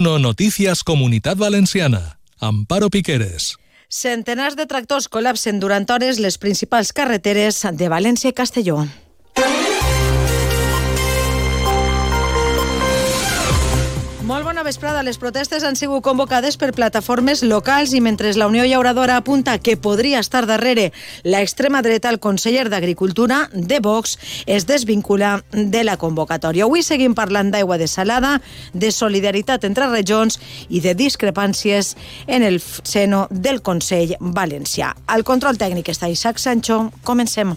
No Noticias Comunitat Valenciana. Amparo Piqueres. Centenars de tractors col·lapsen durant hores les principals carreteres de València i Castelló. Bona vesprada. Les protestes han sigut convocades per plataformes locals i mentre la Unió Llauradora apunta que podria estar darrere la extrema dreta, el conseller d'Agricultura de Vox es desvincula de la convocatòria. Avui seguim parlant d'aigua desalada, de solidaritat entre regions i de discrepàncies en el seno del Consell Valencià. Al control tècnic està Isaac Sancho. Comencem.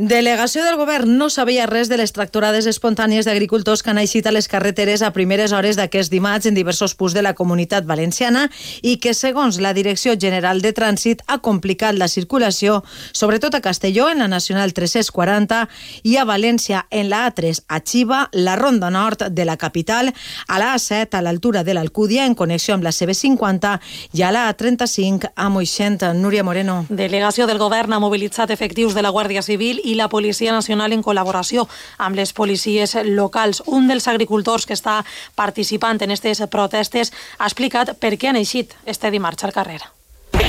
Delegació del govern no sabia res de les tractorades espontànies d'agricultors que han eixit a les carreteres a primeres hores d'aquest dimarts en diversos punts de la comunitat valenciana i que, segons la Direcció General de Trànsit, ha complicat la circulació, sobretot a Castelló, en la Nacional 340, i a València, en la A3, a Xiva, la Ronda Nord de la capital, a la A7, a l'altura de l'Alcúdia, en connexió amb la CB50, i a la A35, a Moixent. Núria Moreno. Delegació del govern ha mobilitzat efectius de la Guàrdia Civil i la Policia Nacional en col·laboració amb les policies locals. Un dels agricultors que està participant en aquestes protestes ha explicat per què han eixit este dimarts al carrer.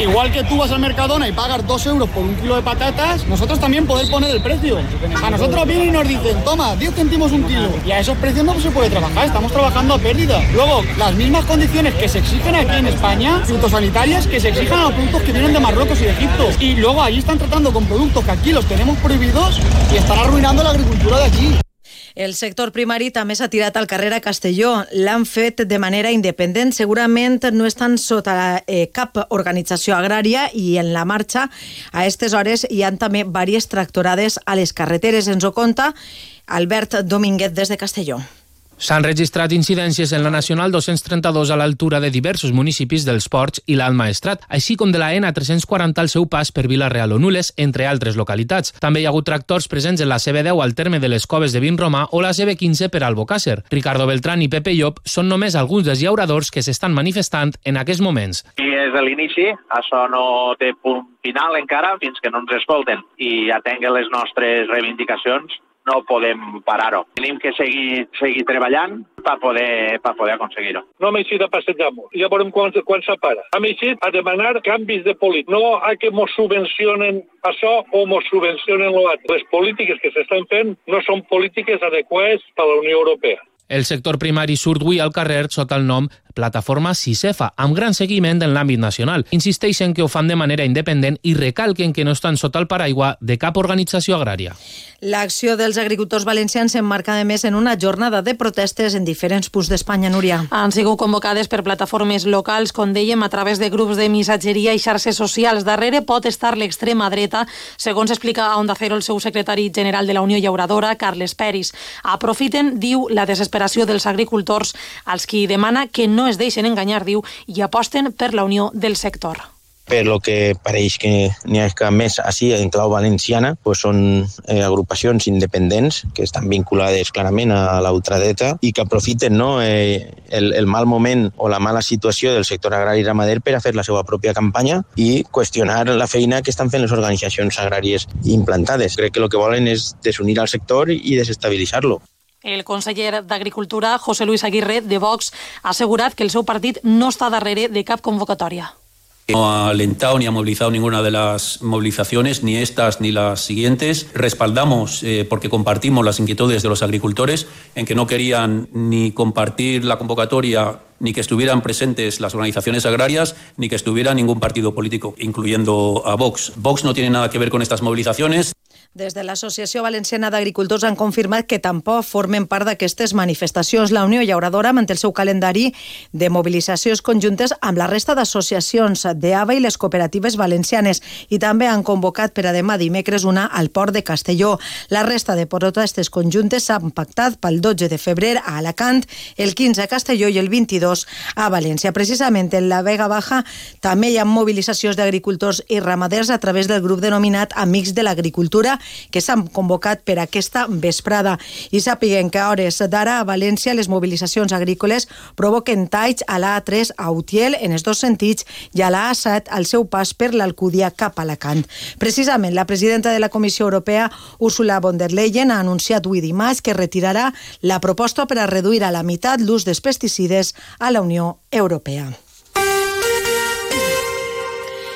Igual que tú vas al Mercadona y pagas dos euros por un kilo de patatas, nosotros también poder poner el precio. A nosotros vienen y nos dicen, toma, 10 céntimos un kilo. Y a esos precios no se puede trabajar, estamos trabajando a pérdida. Luego, las mismas condiciones que se exigen aquí en España, fitosanitarias, que se exigen a los productos que vienen de Marruecos y de Egipto. Y luego allí están tratando con productos que aquí los tenemos prohibidos y están arruinando la agricultura de allí. El sector primari també s'ha tirat al carrer a Castelló. L'han fet de manera independent. Segurament no estan sota eh, cap organització agrària i en la marxa a aquestes hores hi han també diverses tractorades a les carreteres. Ens ho conta Albert Domínguez des de Castelló. S'han registrat incidències en la Nacional 232 a l'altura de diversos municipis dels Ports i l'Alt Maestrat, així com de la N340 al seu pas per Vila-real o Nules, entre altres localitats. També hi ha hagut tractors presents en la CB10 al terme de les Coves de Vinromà o la CB15 per Albocàsser. Ricardo Beltrán i Pepe Llop són només alguns dels llauradors que s'estan manifestant en aquests moments. I és a l'inici, això no té punt final encara fins que no ens escolten i atenguen les nostres reivindicacions no podem parar-ho. Tenim que seguir, seguir treballant per poder, per poder aconseguir-ho. No hem eixit a passejar-nos. Ja veurem quan, quan se para. Hem eixit a demanar canvis de política. No a que mos subvencionen això o mos subvencionen l'altre. Les polítiques que s'estan fent no són polítiques adequades per la Unió Europea. El sector primari surt avui al carrer sota el nom Plataforma CICEFA, amb gran seguiment en l'àmbit nacional. Insisteixen que ho fan de manera independent i recalquen que no estan sota el paraigua de cap organització agrària. L'acció dels agricultors valencians s'emmarca, a més, en una jornada de protestes en diferents punts d'Espanya, Núria. Han sigut convocades per plataformes locals, com dèiem, a través de grups de missatgeria i xarxes socials. Darrere pot estar l'extrema dreta, segons explica a Onda Cero el seu secretari general de la Unió Llauradora, Carles Peris. Aprofiten, diu, la desesperació dels agricultors, als qui demana que no es deixen enganyar, diu, i aposten per la unió del sector per lo que pareix que n'hi ha que més així en clau valenciana pues són eh, agrupacions independents que estan vinculades clarament a la ultradreta i que aprofiten no, eh, el, el mal moment o la mala situació del sector agrari i ramader per a fer la seva pròpia campanya i qüestionar la feina que estan fent les organitzacions agràries implantades. Crec que el que volen és desunir al sector i desestabilitzar-lo. El conseller d'Agricultura, José Luis Aguirre, de Vox, ha que el seu partit no està darrere de cap convocatòria. No ha alentado ni ha movilizado ninguna de las movilizaciones, ni estas ni las siguientes. Respaldamos, eh, porque compartimos las inquietudes de los agricultores, en que no querían ni compartir la convocatoria ni que estuvieran presentes las organizaciones agrarias, ni que estuviera ningún partido político, incluyendo a Vox. Vox no tiene nada que ver con estas movilizaciones. Des de l'Associació Valenciana d'Agricultors han confirmat que tampoc formen part d'aquestes manifestacions. La Unió Llauradora manté el seu calendari de mobilitzacions conjuntes amb la resta d'associacions d'AVA i les cooperatives valencianes i també han convocat per a demà dimecres una al Port de Castelló. La resta de protestes conjuntes s'han pactat pel 12 de febrer a Alacant, el 15 a Castelló i el 22 a València. Precisament en la Vega Baja també hi ha mobilitzacions d'agricultors i ramaders a través del grup denominat Amics de l'Agricultura que s'han convocat per aquesta vesprada. I sàpiguen que a hores d'ara a València les mobilitzacions agrícoles provoquen talls a l'A3 a Utiel en els dos sentits i a l'A7 al seu pas per l'Alcúdia cap a Alacant. Precisament la presidenta de la Comissió Europea, Ursula von der Leyen, ha anunciat avui dimarts que retirarà la proposta per a reduir a la meitat l'ús dels pesticides a la Unió Europea.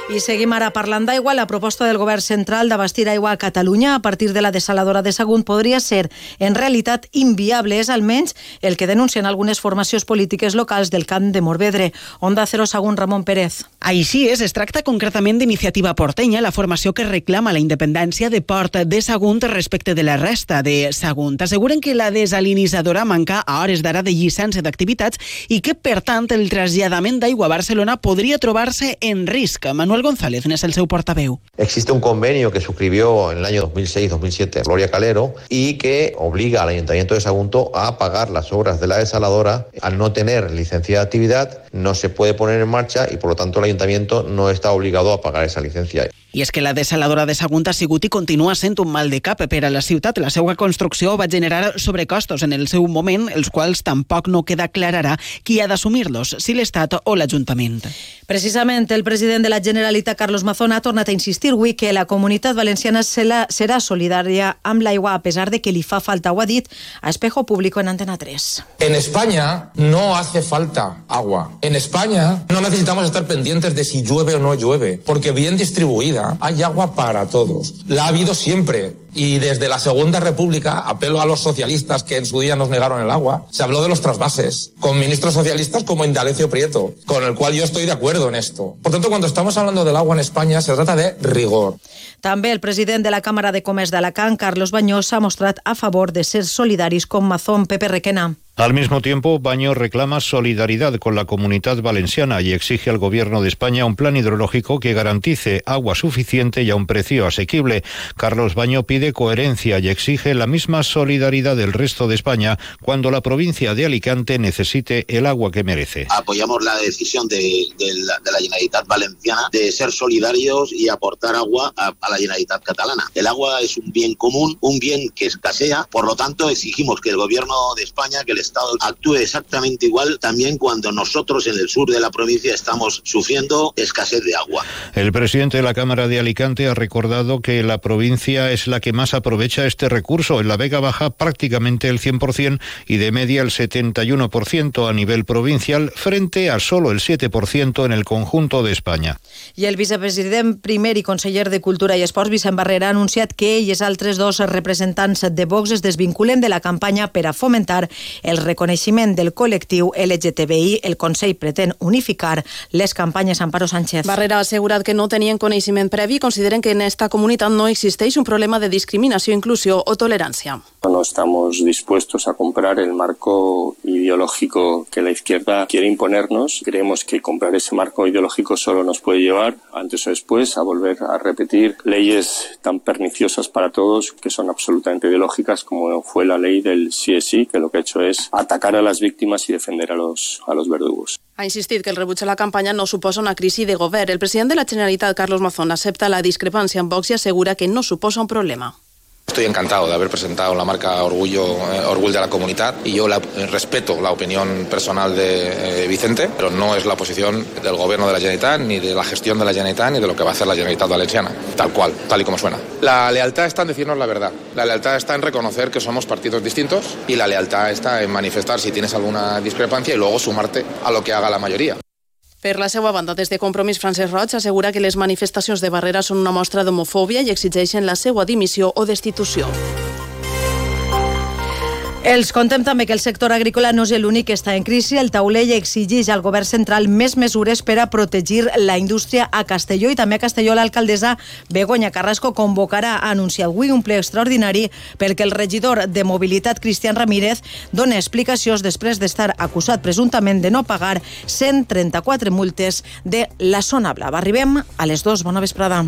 I seguim ara parlant d'aigua. La proposta del govern central d'abastir aigua a Catalunya a partir de la desaladora de Sagunt podria ser en realitat inviable. És almenys el que denuncien algunes formacions polítiques locals del camp de Morvedre. Onda Cero Sagunt, Ramon Pérez. Així és, es tracta concretament d'Iniciativa Portenya, la formació que reclama la independència de Port de Sagunt respecte de la resta de Sagunt. Asseguren que la desalinitzadora manca a hores d'ara de llicència d'activitats i que, per tant, el traslladament d'aigua a Barcelona podria trobar-se en risc. Manuel Manuel González es el seu portaveu. Existe un convenio que suscribió en el año 2006-2007 Gloria Calero y que obliga al Ayuntamiento de Sagunto a pagar las obras de la desaladora. Al no tener licencia de actividad, no se puede poner en marcha y por lo tanto el Ayuntamiento no está obligado a pagar esa licencia. I és que la desaladora de Sagunt ha sigut i continua sent un mal de cap per a la ciutat. La seva construcció va generar sobrecostos en el seu moment, els quals tampoc no queda clararà qui ha d'assumir-los, si l'Estat o l'Ajuntament. Precisament, el president de la Generalitat, Carlos Mazón, ha tornat a insistir avui que la comunitat valenciana serà solidària amb l'aigua a pesar de que li fa falta, ho ha dit a Espejo Público en Antena 3. En España no hace falta agua. En España no necesitamos estar pendientes de si llueve o no llueve, porque bien distribuida hay agua para todos. La ha habido siempre. Y desde la Segunda República, apelo a los socialistas que en su día nos negaron el agua, se habló de los trasvases, con ministros socialistas como Indalecio Prieto, con el cual yo estoy de acuerdo en esto. Por tanto, cuando estamos hablando del agua en España, se trata de rigor. També el president de la Càmera de Comerç d'Alacant, Carlos Bañós, s'ha mostrat a favor de ser solidaris com Mazón Pepe Requena. Al mismo tiempo, Baño reclama solidaridad con la comunidad valenciana y exige al Gobierno de España un plan hidrológico que garantice agua suficiente y a un precio asequible. Carlos Baño pide coherencia y exige la misma solidaridad del resto de España cuando la provincia de Alicante necesite el agua que merece. Apoyamos la decisión de, de, la, de la, Generalitat Valenciana de ser solidarios y aportar agua a, a la Generalitat catalana. El agua es un bien común, un bien que escasea, por lo tanto exigimos que el Gobierno de España, que el Estado actúe exactamente igual también cuando nosotros en el sur de la provincia estamos sufriendo escasez de agua. El presidente de la Cámara de Alicante ha recordado que la provincia es la que más aprovecha este recurso. En la Vega Baja prácticamente el 100% y de media el 71% a nivel provincial frente a solo el 7% en el conjunto de España. I el vicepresident primer i conseller de Cultura i Esports, Vicent Barrera, ha anunciat que ell i els altres dos representants de Vox es desvinculen de la campanya per a fomentar el reconeixement del col·lectiu LGTBI. El Consell pretén unificar les campanyes. Amparo Sánchez. Barrera ha assegurat que no tenien coneixement previ i consideren que en esta comunitat no existeix un problema de discriminació, inclusió o tolerancia. No estamos dispuestos a comprar el marco ideológico que la izquierda quiere imponernos. Creemos que comprar ese marco ideológico solo nos puede llevar, antes o después, a volver a repetir leyes tan perniciosas para todos que son absolutamente ideológicas como fue la ley del sí, que lo que ha hecho es atacar a las víctimas y defender a los, a los verdugos. Ha insistit que el rebuig a la campanya no suposa una crisi de govern. El president de la Generalitat, Carlos Mazón, accepta la discrepància amb Vox i assegura que no suposa un problema. Estoy encantado de haber presentado la marca Orgullo, eh, Orgullo de la Comunidad y yo la, eh, respeto la opinión personal de eh, Vicente, pero no es la posición del gobierno de la Generalitat, ni de la gestión de la Generalitat, ni de lo que va a hacer la Generalitat Valenciana, tal cual, tal y como suena. La lealtad está en decirnos la verdad, la lealtad está en reconocer que somos partidos distintos y la lealtad está en manifestar si tienes alguna discrepancia y luego sumarte a lo que haga la mayoría. Per la seva banda, des de Compromís, Francesc Roig assegura que les manifestacions de Barrera són una mostra d'homofòbia i exigeixen la seva dimissió o destitució. Els contem també que el sector agrícola no és l'únic que està en crisi. El taulell exigeix al govern central més mesures per a protegir la indústria a Castelló i també a Castelló l'alcaldessa Begoña Carrasco convocarà a anunciar avui un ple extraordinari perquè el regidor de Mobilitat Cristian Ramírez dona explicacions després d'estar acusat presumptament de no pagar 134 multes de la zona blava. Arribem a les dues. Bona vesprada.